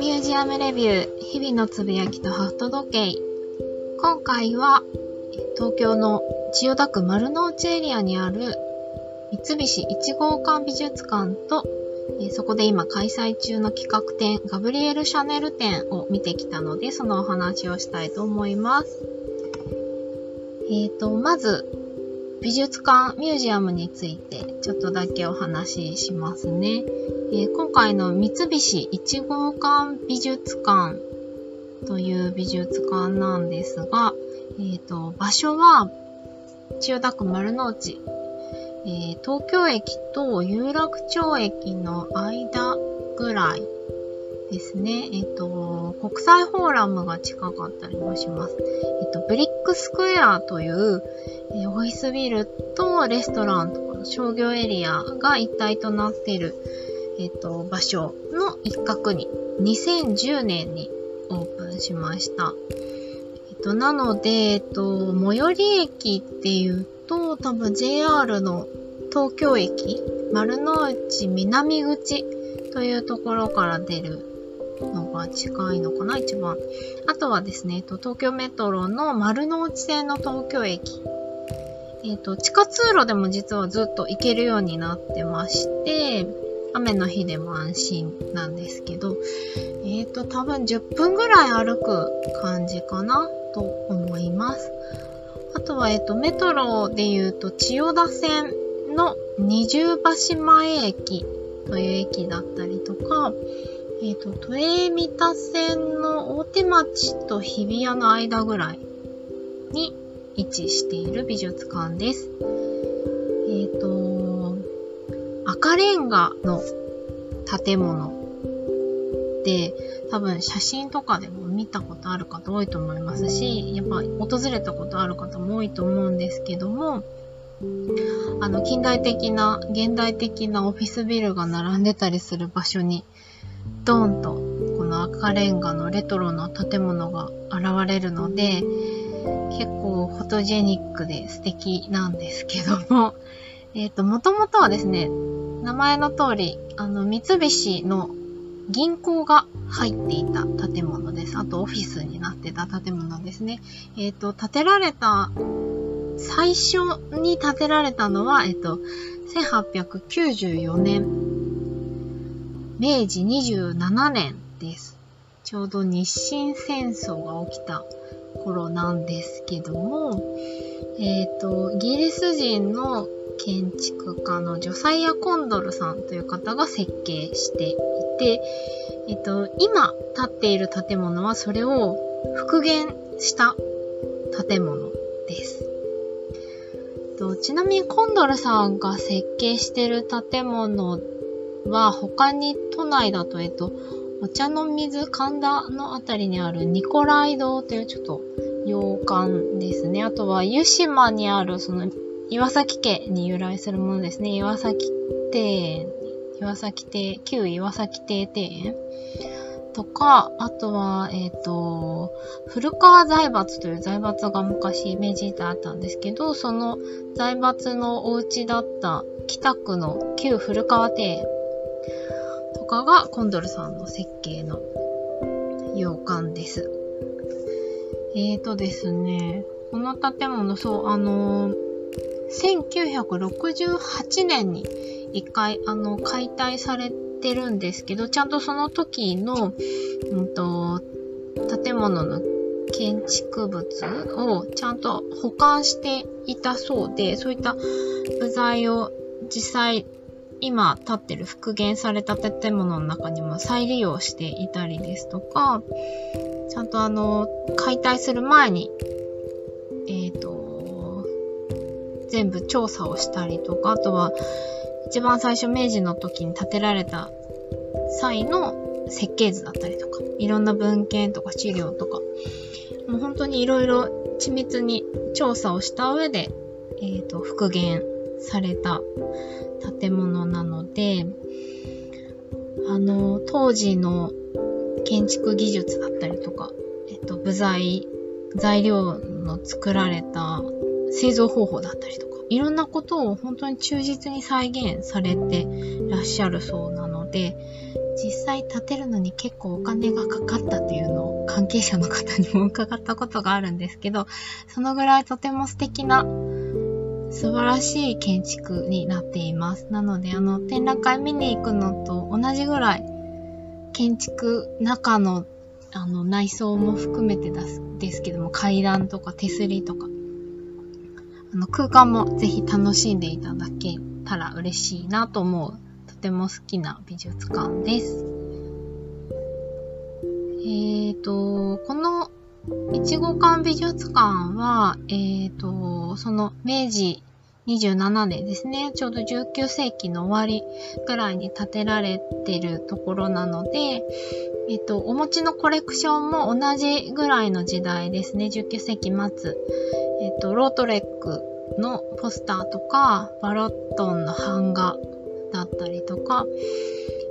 ミュージアムレビュー日々のつぶやきとハフト時計今回は東京の千代田区丸の内エリアにある三菱1号館美術館とそこで今開催中の企画展ガブリエル・シャネル展を見てきたのでそのお話をしたいと思います。え、ー、と、まず美術館、ミュージアムについてちょっとだけお話ししますね。えー、今回の三菱1号館美術館という美術館なんですが、えーと、場所は千代田区丸の内、えー、東京駅と有楽町駅の間ぐらいですね。えっ、ー、と、国際フォーラムが近かったりもします。えっ、ー、と、ブリックスクエアという、え、オフィスビルとレストランとか商業エリアが一体となっている、えっ、と、場所の一角に2010年にオープンしました。えっ、と、なので、えっ、と、最寄り駅っていうと、多分 JR の東京駅、丸の内南口というところから出るのが近いのかな、一番。あとはですね、えっと、東京メトロの丸の内線の東京駅。えっと、地下通路でも実はずっと行けるようになってまして、雨の日でも安心なんですけど、えっ、と、多分10分ぐらい歩く感じかなと思います。あとは、えっ、と、メトロで言うと、千代田線の二重橋前駅という駅だったりとか、えっ、ー、と、都営三田線の大手町と日比谷の間ぐらいに位置している美術館です。赤レンガの建物。で、多分写真とかでも見たことある方多いと思いますし、やっぱ訪れたことある方も多いと思うんですけども、あの、近代的な、現代的なオフィスビルが並んでたりする場所にドーンとこの赤レンガのレトロな建物が現れるので、結構フォトジェニックで素敵なんですけども、え、ー、と、もともとはですね、名前の通り、あの、三菱の銀行が入っていた建物です。あとオフィスになってた建物ですね。えっ、ー、と、建てられた、最初に建てられたのは、えっ、ー、と、1894年明治27年です。ちょうど日清戦争が起きた頃なんですけども、えっ、ー、と、イギリス人の建築家のジョサイア・コンドルさんという方が設計していて、えっ、と、今建っている建物はそれを復元した建物です。とちなみにコンドルさんが設計している建物は他に都内だと、えっと、お茶の水神田のあたりにあるニコライ堂というちょっと洋館ですね。あとは湯島にあるその岩崎家に由来するものですね。岩崎庭園、岩崎庭、旧岩崎庭庭園とか、あとは、えっ、ー、と、古川財閥という財閥が昔明治時代あったんですけど、その財閥のお家だった北区の旧古川庭園とかがコンドルさんの設計の洋館です。えーとですね、この建物、そう、あのー、1968年に一回、あの、解体されてるんですけど、ちゃんとその時の、うんと、建物の建築物をちゃんと保管していたそうで、そういった部材を実際今建ってる復元された建物の中にも再利用していたりですとか、ちゃんとあの、解体する前に、えっ、ー、と、全部調査をしたりとか、あとは、一番最初明治の時に建てられた際の設計図だったりとか、いろんな文献とか資料とか、もう本当にいろいろ緻密に調査をした上で、えっ、ー、と、復元された建物なので、あの、当時の建築技術だったりとか、えっと、部材、材料の作られた製造方法だったりとか、いろんなことを本当に忠実に再現されてらっしゃるそうなので、実際建てるのに結構お金がかかったっていうのを関係者の方にも伺ったことがあるんですけど、そのぐらいとても素敵な素晴らしい建築になっています。なので、あの、展覧会見に行くのと同じぐらい、建築、中の、あの、内装も含めてですですけども、階段とか手すりとか、あの、空間もぜひ楽しんでいただけたら嬉しいなと思う、とても好きな美術館です。えーと、このいちご館美術館は、えーと、その明治27年ですね、ちょうど19世紀の終わりぐらいに建てられてるところなので、えっと、お持ちのコレクションも同じぐらいの時代ですね、19世紀末。えっと、ロートレックのポスターとか、ヴァロットンの版画だったりとか、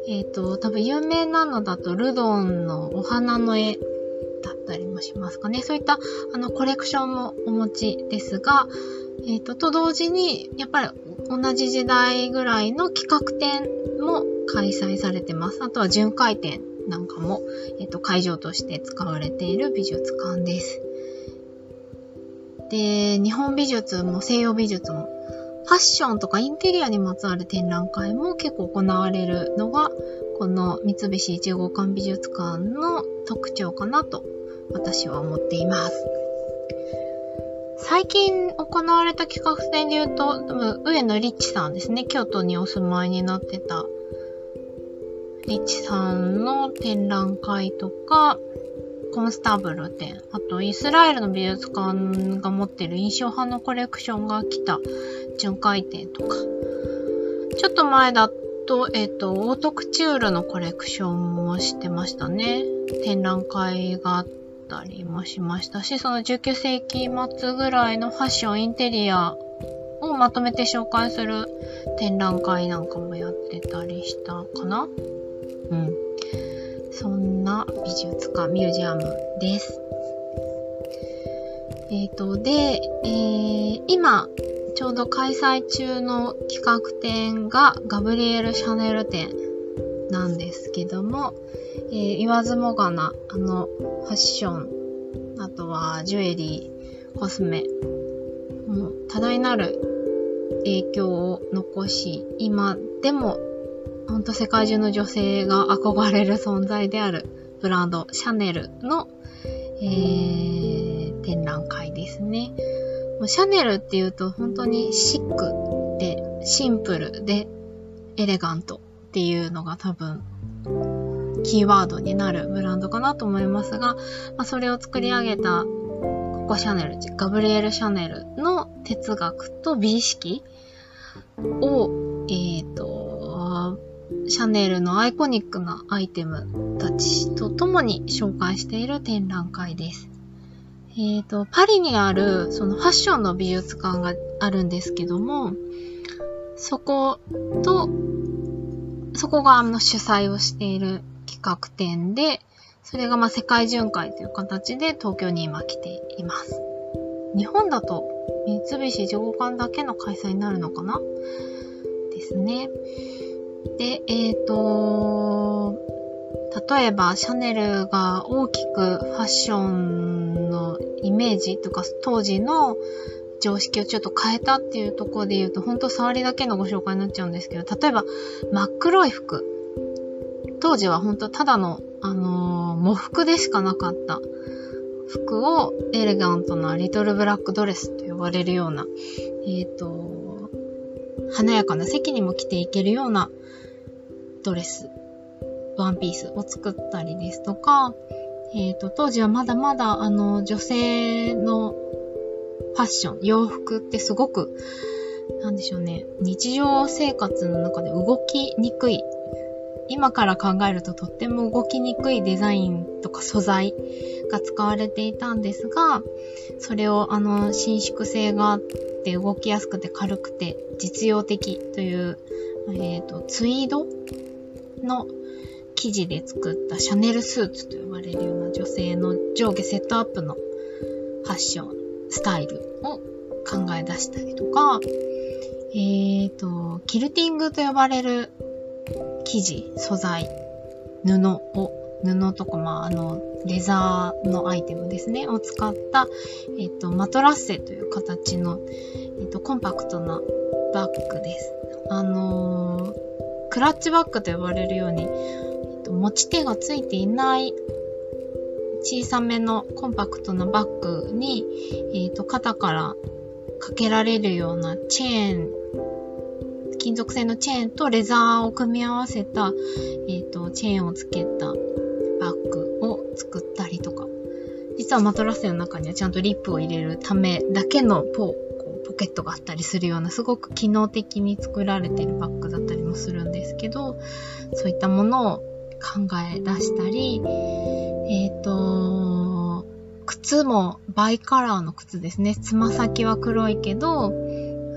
えっと、多分有名なのだとルドンのお花の絵だったりもしますかね。そういったあのコレクションもお持ちですが、えっ、ー、と、と同時に、やっぱり同じ時代ぐらいの企画展も開催されてます。あとは巡回展なんかも、えっ、ー、と、会場として使われている美術館です。で、日本美術も西洋美術も、ファッションとかインテリアにまつわる展覧会も結構行われるのが、この三菱一号館美術館の特徴かなと私は思っています。最近行われた企画展で言うと、上野リッチさんですね。京都にお住まいになってた、リッチさんの展覧会とか、コンスタブル展、あとイスラエルの美術館が持ってる印象派のコレクションが来た巡回展とか、ちょっと前だと、えっ、ー、と、オートクチュールのコレクションもしてましたね。展覧会があって、ったりもしましたし、その19世紀末ぐらいのファッション、インテリアをまとめて紹介する展覧会なんかもやってたりしたかなうん。そんな美術館、ミュージアムです。えっ、ー、と、で、えー、今、ちょうど開催中の企画展がガブリエル・シャネル展なんですけども、えー、言わずもがな、あの、ファッション、あとはジュエリー、コスメ、もう多大なる影響を残し、今でも、ほんと世界中の女性が憧れる存在であるブランド、シャネルの、えー、展覧会ですね。もうシャネルっていうと本当にシックで、シンプルで、エレガントっていうのが多分キーワードになるブランドかなと思いますが、まあ、それを作り上げたココシャネル、ガブリエル・シャネルの哲学と美意識を、えっ、ー、と、シャネルのアイコニックなアイテムたちと共に紹介している展覧会です。えっ、ー、と、パリにある、そのファッションの美術館があるんですけども、そこと、そこがあの主催をしている企画展で、それがまあ世界巡回という形で東京に今来ています。日本だと三菱地五館だけの開催になるのかな？ですね。で、えっ、ー、と、例えばシャネルが大きくファッションのイメージとか当時の常識をちょっと変えたっていうところで言うと、本当触りだけのご紹介になっちゃうんですけど、例えば真っ黒い服。当時は本当ただの、あのー、喪服でしかなかった服をエレガントなリトルブラックドレスと呼ばれるような、えっ、ー、と、華やかな席にも着ていけるようなドレス、ワンピースを作ったりですとか、えっ、ー、と、当時はまだまだ、あの、女性のファッション、洋服ってすごく、なんでしょうね、日常生活の中で動きにくい今から考えるととっても動きにくいデザインとか素材が使われていたんですが、それをあの伸縮性があって動きやすくて軽くて実用的という、えっ、ー、と、ツイードの生地で作ったシャネルスーツと呼ばれるような女性の上下セットアップのファッション、スタイルを考え出したりとか、えっ、ー、と、キルティングと呼ばれる生地、素材布を、布とか、まあ、あの、レザーのアイテムですね、を使った、えっ、と、マトラッセという形の、えっ、と、コンパクトなバッグです。あの、クラッチバッグと呼ばれるように、えっと、持ち手がついていない小さめのコンパクトなバッグに、えっ、と、肩からかけられるようなチェーン金属製のチェーンとレザーを組み合わせた、えっ、ー、と、チェーンをつけたバッグを作ったりとか、実はマトラスの中にはちゃんとリップを入れるためだけのポポケットがあったりするようなすごく機能的に作られてるバッグだったりもするんですけど、そういったものを考え出したり、えっ、ー、と、靴もバイカラーの靴ですね。つま先は黒いけど、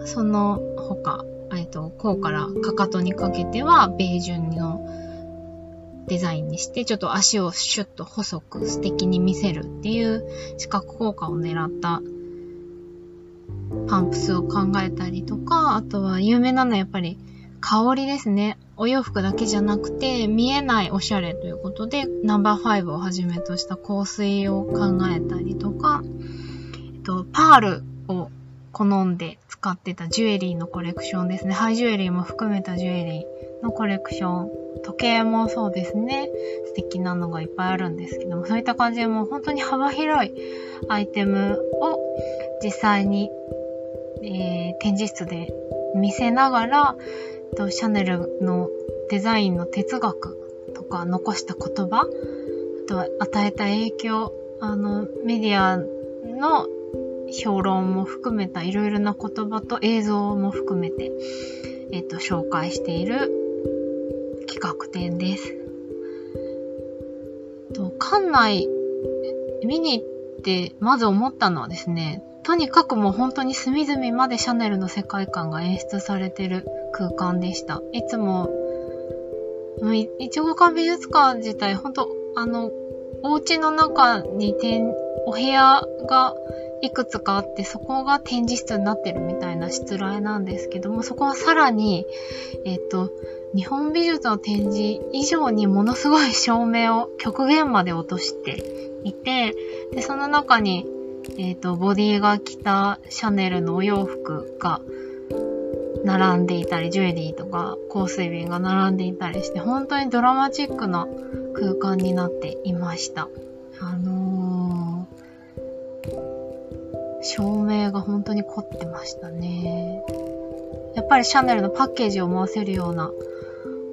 その他、えっと、甲からかかとにかけてはベージュのデザインにして、ちょっと足をシュッと細く素敵に見せるっていう視覚効果を狙ったパンプスを考えたりとか、あとは有名なのはやっぱり香りですね。お洋服だけじゃなくて見えないおしゃれということでナンバー5をはじめとした香水を考えたりとか、えっと、パールを好んで使ってたジュエリーのコレクションですね。ハイジュエリーも含めたジュエリーのコレクション。時計もそうですね。素敵なのがいっぱいあるんですけども、そういった感じでもう本当に幅広いアイテムを実際に、えー、展示室で見せながら、とシャネルのデザインの哲学とか残した言葉、あとは与えた影響、あの、メディアの評論も含めたいろいろな言葉と映像も含めて、えっ、と、紹介している企画展です。と館内見に行ってまず思ったのはですね、とにかくもう本当に隅々までシャネルの世界観が演出されてる空間でした。いつも、いちご館美術館自体、本当あの、お家の中に点、お部屋がいくつかあって、そこが展示室になってるみたいな失礼なんですけども、そこはさらに、えっ、と、日本美術の展示以上にものすごい照明を極限まで落としていて、で、その中に、えっ、と、ボディが着たシャネルのお洋服が並んでいたり、ジュエリーとか香水瓶が並んでいたりして、本当にドラマチックな空間になっていました。あの照明が本当に凝ってましたね。やっぱりシャネルのパッケージを思わせるような、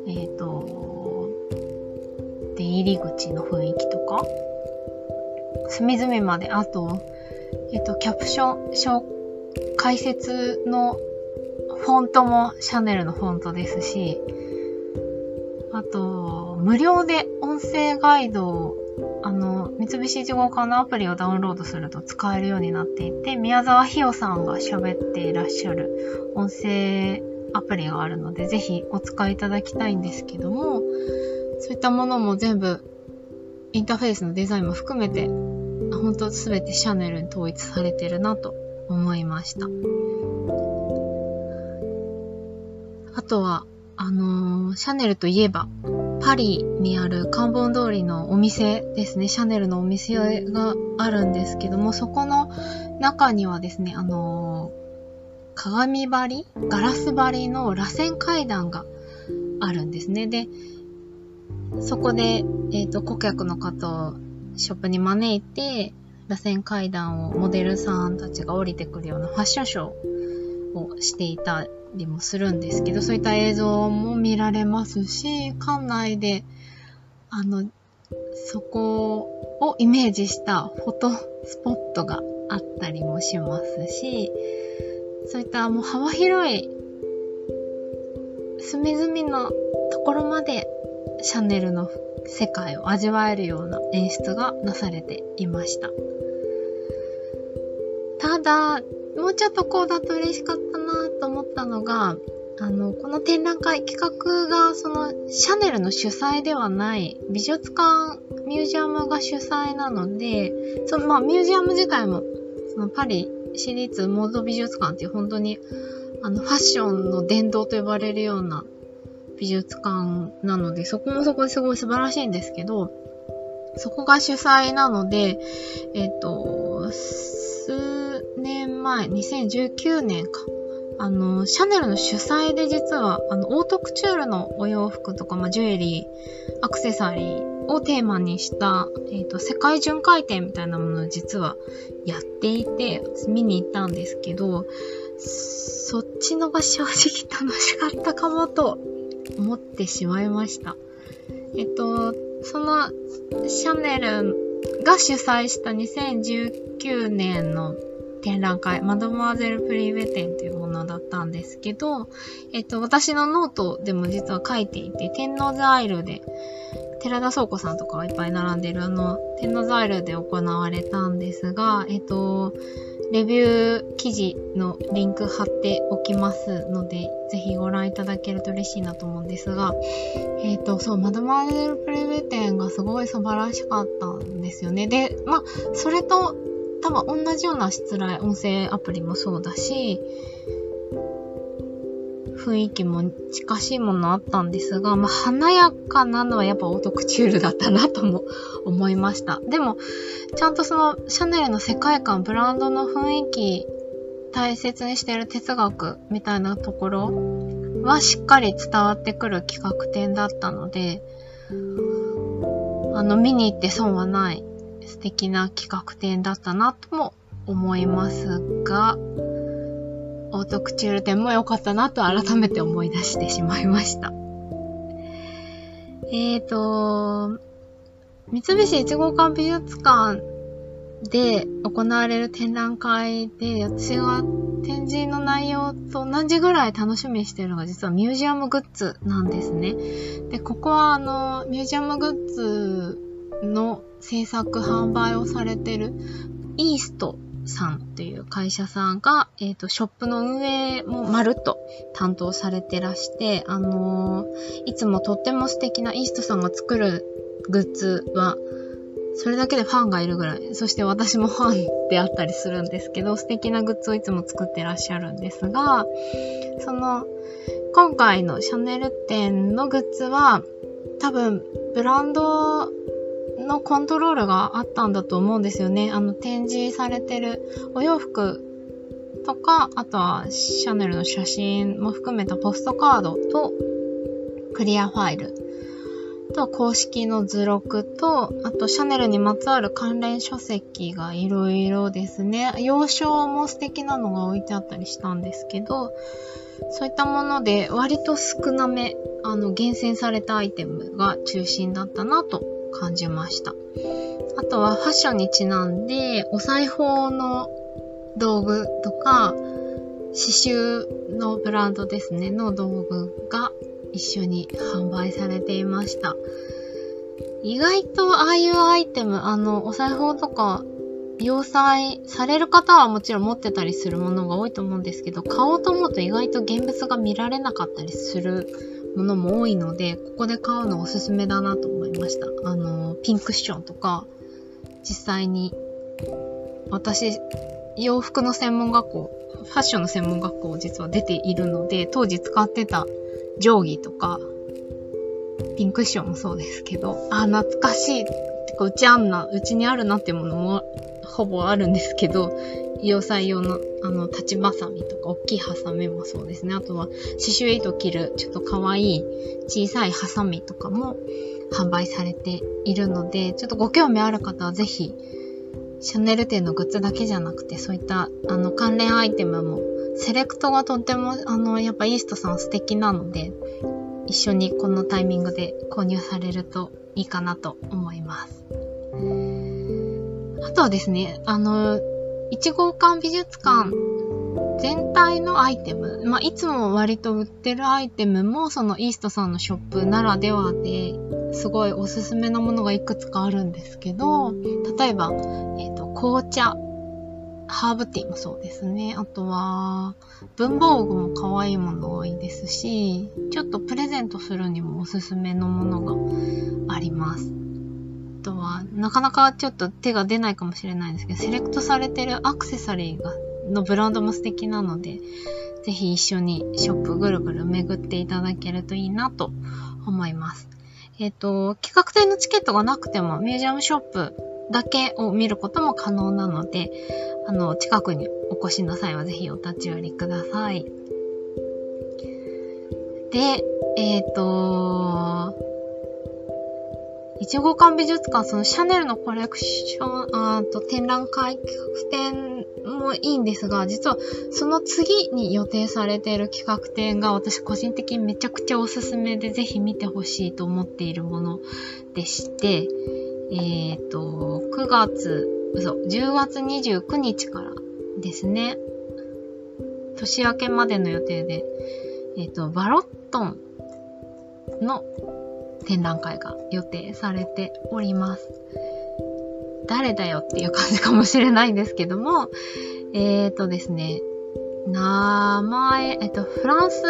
えっ、ー、と、出入り口の雰囲気とか、隅々まで、あと、えっ、ー、と、キャプション、小解説のフォントもシャネルのフォントですし、あと、無料で音声ガイドをあの、三菱一号館のアプリをダウンロードすると使えるようになっていて、宮沢ひよさんが喋っていらっしゃる音声アプリがあるので、ぜひお使いいただきたいんですけども、そういったものも全部、インターフェースのデザインも含めて、本当すべてシャネルに統一されてるなと思いました。あとは、あのー、シャネルといえば、パリにあるカンボン通りのお店ですね、シャネルのお店があるんですけども、そこの中にはですね、あのー、鏡張りガラス張りの螺旋階段があるんですね。で、そこで、えっ、ー、と、顧客の方をショップに招いて、螺旋階段をモデルさんたちが降りてくるようなファッションショーをしていたりもするんですけど、そういった映像も見られますし、館内で、あの、そこをイメージしたフォトスポットがあったりもしますし、そういったもう幅広い隅々のところまでシャネルの世界を味わえるような演出がなされていました。ただ、もうちょっとこうだと嬉しかったなと思ったのが、あの、この展覧会企画が、その、シャネルの主催ではない、美術館、ミュージアムが主催なので、その、まあ、ミュージアム自体も、その、パリ市立モード美術館っていう本当に、あの、ファッションの殿堂と呼ばれるような美術館なので、そこもそこですごい素晴らしいんですけど、そこが主催なので、えっ、と、数年前、2019年か。あの、シャネルの主催で実は、あの、オートクチュールのお洋服とか、まあ、ジュエリー、アクセサリーをテーマにした、えっ、と、世界巡回展みたいなものを実はやっていて、見に行ったんですけど、そっちのが正直楽しかったかもと思ってしまいました。えっと、そのシャネルが主催した2019年の展覧会、マドモアゼル・プリヴェ展というものだったんですけど、えっと、私のノートでも実は書いていて、天王洲アイルで、寺田倉庫さんとかがいっぱい並んでるあの、天王洲アイルで行われたんですが、えっと、レビュー記事のリンク貼っておきますので、ぜひご覧いただけると嬉しいなと思うんですが、えっ、ー、と、そう、マドマーゼルプレベ展がすごい素晴らしかったんですよね。で、ま、それと多分同じような失礼音声アプリもそうだし、雰囲気も近しいものあったんですが、まあ、華やかなのはやっぱオートクチュールだったなとも 思いました。でも、ちゃんとそのシャネルの世界観、ブランドの雰囲気、大切にしている哲学みたいなところはしっかり伝わってくる企画展だったので、あの、見に行って損はない素敵な企画展だったなとも思いますが、オートクチュール展も良かったなと改めて思い出してしまいました。えーと、三菱一号館美術館で行われる展覧会で、私が展示の内容と同じぐらい楽しみにしてるのが実はミュージアムグッズなんですね。で、ここはあの、ミュージアムグッズの制作販売をされてるイーストさんという会社さんが、えっ、ー、と、ショップの運営もまるっと担当されてらして、あのー、いつもとっても素敵なイーストさんが作るグッズは、それだけでファンがいるぐらい、そして私もファンであったりするんですけど、素敵なグッズをいつも作ってらっしゃるんですが、その、今回のシャネル店のグッズは、多分、ブランドのコントロールがあったんだと思うんですよね。あの、展示されてるお洋服とか、あとはシャネルの写真も含めたポストカードとクリアファイルと公式の図録と、あとシャネルにまつわる関連書籍がいろいろですね。洋書も素敵なのが置いてあったりしたんですけど、そういったもので割と少なめ、あの、厳選されたアイテムが中心だったなと感じました。あとはファッションにちなんで、お裁縫の道具とか、刺繍のブランドですね、の道具が一緒に販売されていました。意外とああいうアイテム、あの、お裁縫とか、要塞される方はもちろん持ってたりするものが多いと思うんですけど、買おうと思うと意外と現物が見られなかったりするものも多いので、ここで買うのおすすめだなと思ました。あの、ピンクッションとか、実際に、私、洋服の専門学校、ファッションの専門学校実は出ているので、当時使ってた定規とか、ピンクッションもそうですけど、あ、懐かしい。てか、うちあんな、うちにあるなってものもほぼあるんですけど、洋裁用の、あの、立ちばさみとか、大きいハサミもそうですね。あとは、刺繍糸切る、ちょっと可愛い小さいハサミとかも販売されているので、ちょっとご興味ある方はぜひ、シャネル店のグッズだけじゃなくて、そういった、あの、関連アイテムも、セレクトがとっても、あの、やっぱイーストさん素敵なので、一緒にこのタイミングで購入されるといいかなと思います。あとはですね、あの、1号館美術館全体のアイテム、まあ、いつも割と売ってるアイテムも、そのイーストさんのショップならではで、すごいおすすめのものがいくつかあるんですけど、例えば、え、ー、と、紅茶、ハーブティーもそうですね。あとは、文房具も可愛いもの多いですし、ちょっとプレゼントするにもおすすめのものがあります。あとは、なかなかちょっと手が出ないかもしれないんですけど、セレクトされてるアクセサリーが、のブランドも素敵なので、ぜひ一緒にショップぐるぐる巡っていただけるといいなと思います。えっ、ー、と、企画展のチケットがなくてもミュージアムショップだけを見ることも可能なので、あの、近くにお越しの際はぜひお立ち寄りください。で、えっ、ー、と、一号館美術館、そのシャネルのコレクション、あと展覧会企画展もいいんですが、実はその次に予定されている企画展が私個人的にめちゃくちゃおすすめでぜひ見てほしいと思っているものでして、えっ、ー、と、9月、嘘、10月29日からですね、年明けまでの予定で、えっ、ー、と、バロットンの展覧会が予定されております。誰だよっていう感じかもしれないんですけども、えっ、ー、とですね、名前、えっと、フランス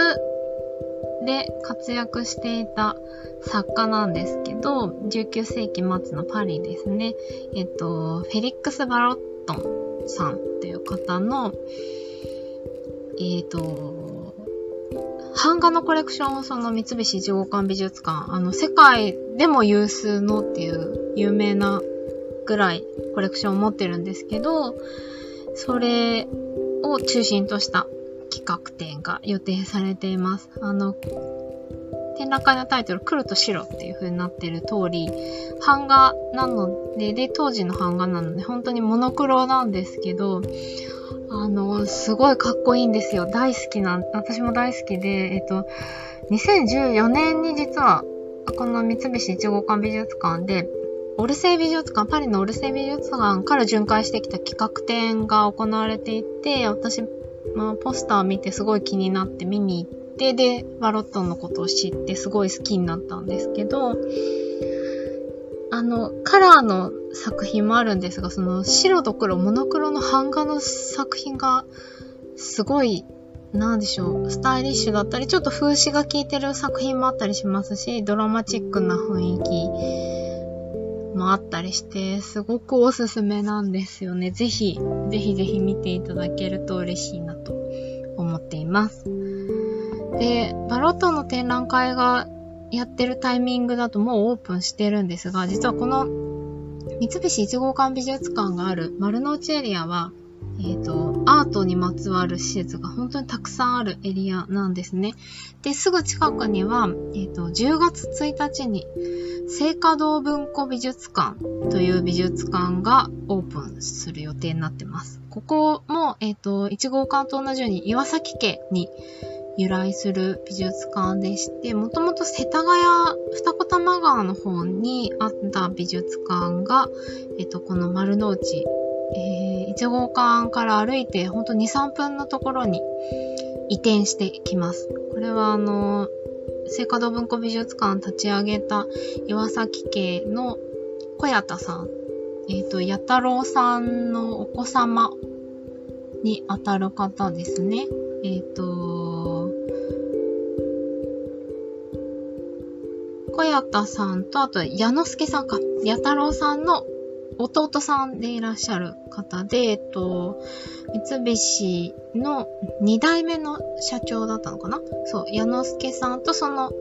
で活躍していた作家なんですけど、19世紀末のパリですね。えっと、フェリックス・バロットンさんっていう方の、えっと、版画のコレクションをその三菱一号館美術館、あの、世界でも有数のっていう有名なぐらいコレクションを持ってるんですけど、それを中心とした企画展が予定されています。あの、展覧会のタイトル、黒と白っていう風になってる通り、版画なので、で、当時の版画なので、本当にモノクロなんですけど、あの、すごいかっこいいんですよ。大好きな、私も大好きで、えっと、2014年に実は、この三菱一号館美術館で、オルセイ美術館、パリのオルセイ美術館から巡回してきた企画展が行われていて、私、まあ、ポスターを見てすごい気になって見に行って、で、バロットンのことを知ってすごい好きになったんですけど、あの、カラーの作品もあるんですが、その白と黒、モノクロの版画の作品がすごい、なんでしょう、スタイリッシュだったり、ちょっと風刺が効いてる作品もあったりしますし、ドラマチックな雰囲気もあったりして、すごくおすすめなんですよね。ぜひ、ぜひぜひ見ていただけると嬉しいなと思っています。で、バロットの展覧会がやってるタイミングだともうオープンしてるんですが、実はこの三菱一号館美術館がある丸の内エリアは、えっ、ー、と、アートにまつわる施設が本当にたくさんあるエリアなんですね。で、すぐ近くには、えっ、ー、と、10月1日に、聖華堂文庫美術館という美術館がオープンする予定になってます。ここも、えっ、ー、と、1号館と同じように岩崎家に由来する美術館でして、もともと世田谷、二子玉川の方にあった美術館が、えっと、この丸の内、えー、1号館から歩いてほんと2、3分のところに移転してきます。これはあの、聖華堂文庫美術館立ち上げた岩崎家の小谷田さん、えっ、ー、と、八太郎さんのお子様にあたる方ですね。えっ、ー、と、小谷田さんと、あと、矢之助さんか。矢太郎さんの弟さんでいらっしゃる方で、えっと、三菱の2代目の社長だったのかな？そう、矢之助さんとその、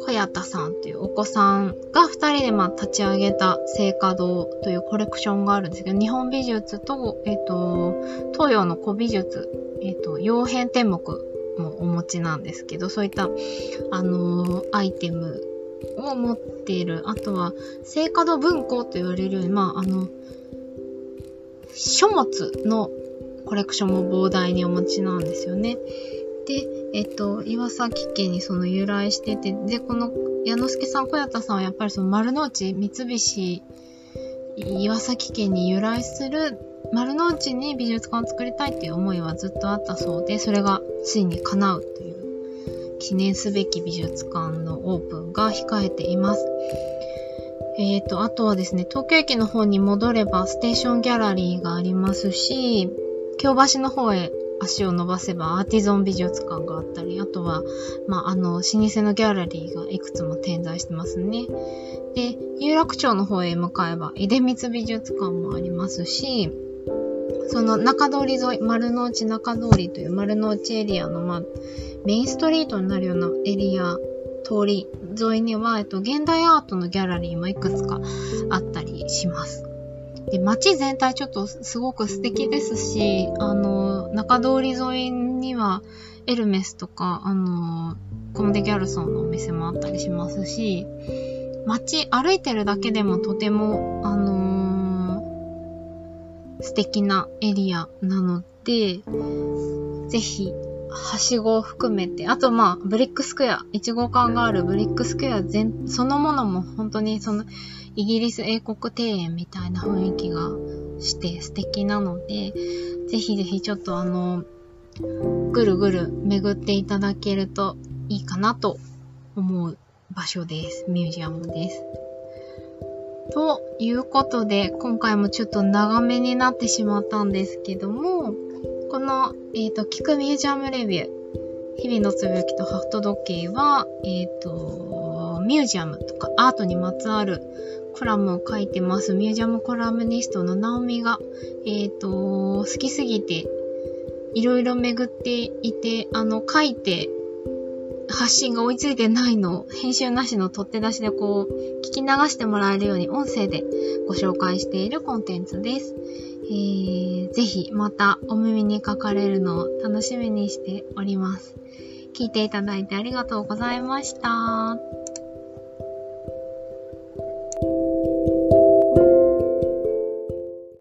小谷田さんっていうお子さんが二人でまあ立ち上げた聖華堂というコレクションがあるんですけど、日本美術と、えっと、東洋の古美術、えっと、洋変天目もお持ちなんですけど、そういった、あのー、アイテムを持っている。あとは、聖火堂文庫と言われる、まあ、あの、書物のコレクションも膨大にお持ちなんですよね。で、えっと、岩崎家にその由来してて、で、この矢之助さん、小谷田さんはやっぱりその丸の内、三菱、岩崎家に由来する丸の内に美術館を作りたいっていう思いはずっとあったそうで、それがついに叶うという記念すべき美術館のオープンが控えています。え、ー、と、あとはですね、東京駅の方に戻ればステーションギャラリーがありますし、京橋の方へ足を伸ばせばアーティゾン美術館があったり、あとは、まあ、あの、老舗のギャラリーがいくつも点在してますね。で、有楽町の方へ向かえば、出光美術館もありますし、その中通り沿い、丸の内中通りという丸の内エリアの、まあ、メインストリートになるようなエリア、通り沿いには、えっと、現代アートのギャラリーもいくつかあったりします。で、街全体ちょっとすごく素敵ですし、あの、中通り沿いにはエルメスとか、あの、コムデ・ギャルソンのお店もあったりしますし、街歩いてるだけでもとても、あのー、素敵なエリアなので、ぜひ、はしごを含めて、あとまあ、ブリックスクエア、1号館があるブリックスクエア全、そのものも本当にその、イギリス英国庭園みたいな雰囲気がして素敵なので、ぜひぜひちょっとあの、ぐるぐる巡っていただけるといいかなと思う場所です。ミュージアムです。ということで、今回もちょっと長めになってしまったんですけども、この、えっ、ー、と、聞くミュージアムレビュー、日々のつぶやきとハフト時計は、えっ、ー、と、ミュージアムとかアートにまつわるコラムを書いてます。ミュージアムコラムニストのナオミが、えっ、ー、と、好きすぎて、いろいろ巡っていて、あの、書いて発信が追いついてないのを編集なしの取って出しでこう聞き流してもらえるように音声でご紹介しているコンテンツです。えー、ぜひまたお耳にかかれるのを楽しみにしております。聞いていただいてありがとうございました。